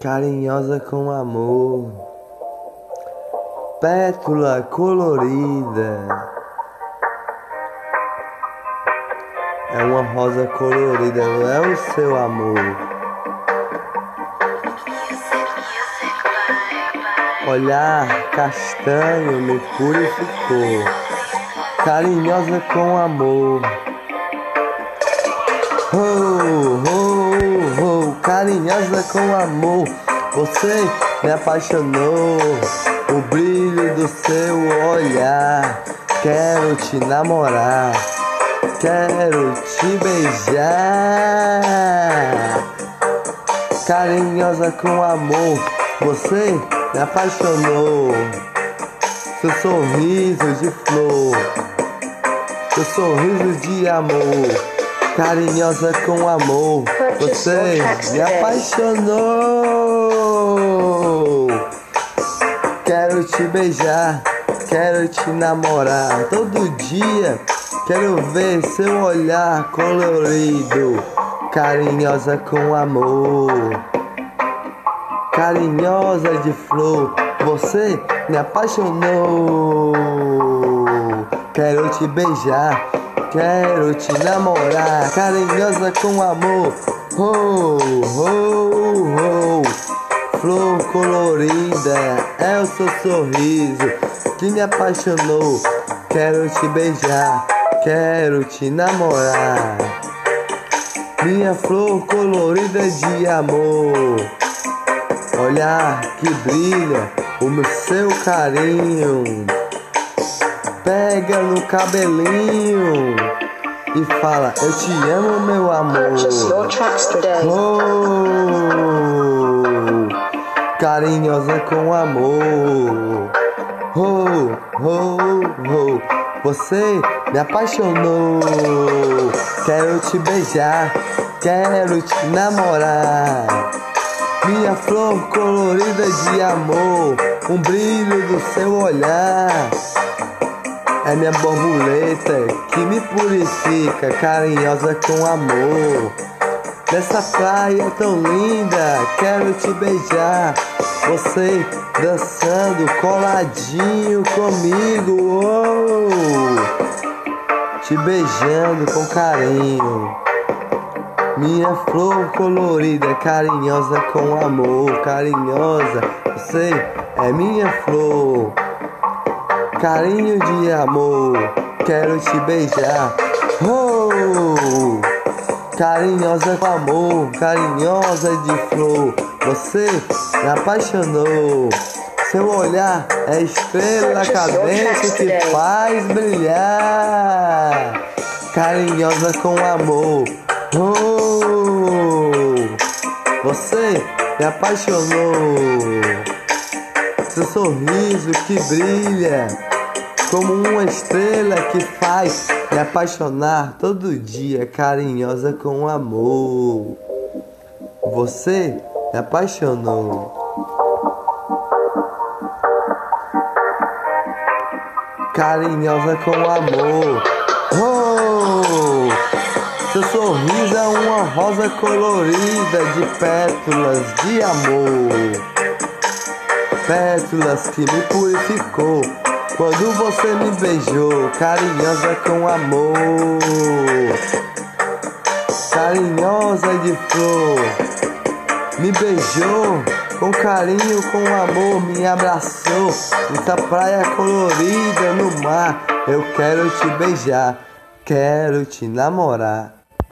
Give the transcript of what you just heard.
carinhosa com amor, pétula colorida. É uma rosa colorida, não é o seu amor. Olhar castanho me purificou, carinhosa com amor. Oh, oh, carinhosa com amor. Você me apaixonou, o brilho do seu olhar. Quero te namorar, quero te beijar. Carinhosa com amor, você me apaixonou. Seu sorriso de flor, seu sorriso de amor carinhosa com amor. Você me apaixonou. Quero te beijar, quero te namorar todo dia. Quero ver seu olhar colorido, carinhosa com amor. Carinhosa de flor, você me apaixonou. Quero te beijar, Quero te namorar, carinhosa com amor. Oh, oh, oh. Flor colorida, é o seu sorriso que me apaixonou. Quero te beijar, quero te namorar. Minha flor colorida de amor. Olhar que brilha o seu carinho pega no cabelinho e fala: Eu te amo, meu amor. Oh, carinhosa com amor. Oh, oh, oh. Você me apaixonou. Quero te beijar, quero te namorar. Minha flor colorida de amor, um brilho do seu olhar. É minha borboleta que me purifica, carinhosa com amor. Nessa praia tão linda, quero te beijar. Você dançando coladinho comigo, oh! te beijando com carinho. Minha flor colorida, carinhosa com amor, carinhosa. Você é minha flor carinho de amor, quero te beijar. Oh, carinhosa com amor, carinhosa de flor, você me apaixonou. Seu olhar é estrela cadente que faz brilhar. Carinhosa com amor. Oh, você me apaixonou. Seu sorriso que brilha como uma estrela que faz me apaixonar todo dia, carinhosa com amor. Você me apaixonou. Carinhosa com amor. Oh! Seu sorriso é uma rosa colorida de pétalas de amor. Pétalas que me purificou quando você me beijou, carinhosa com amor, carinhosa de flor, me beijou com carinho, com amor, me abraçou. Nessa praia colorida no mar, eu quero te beijar, quero te namorar.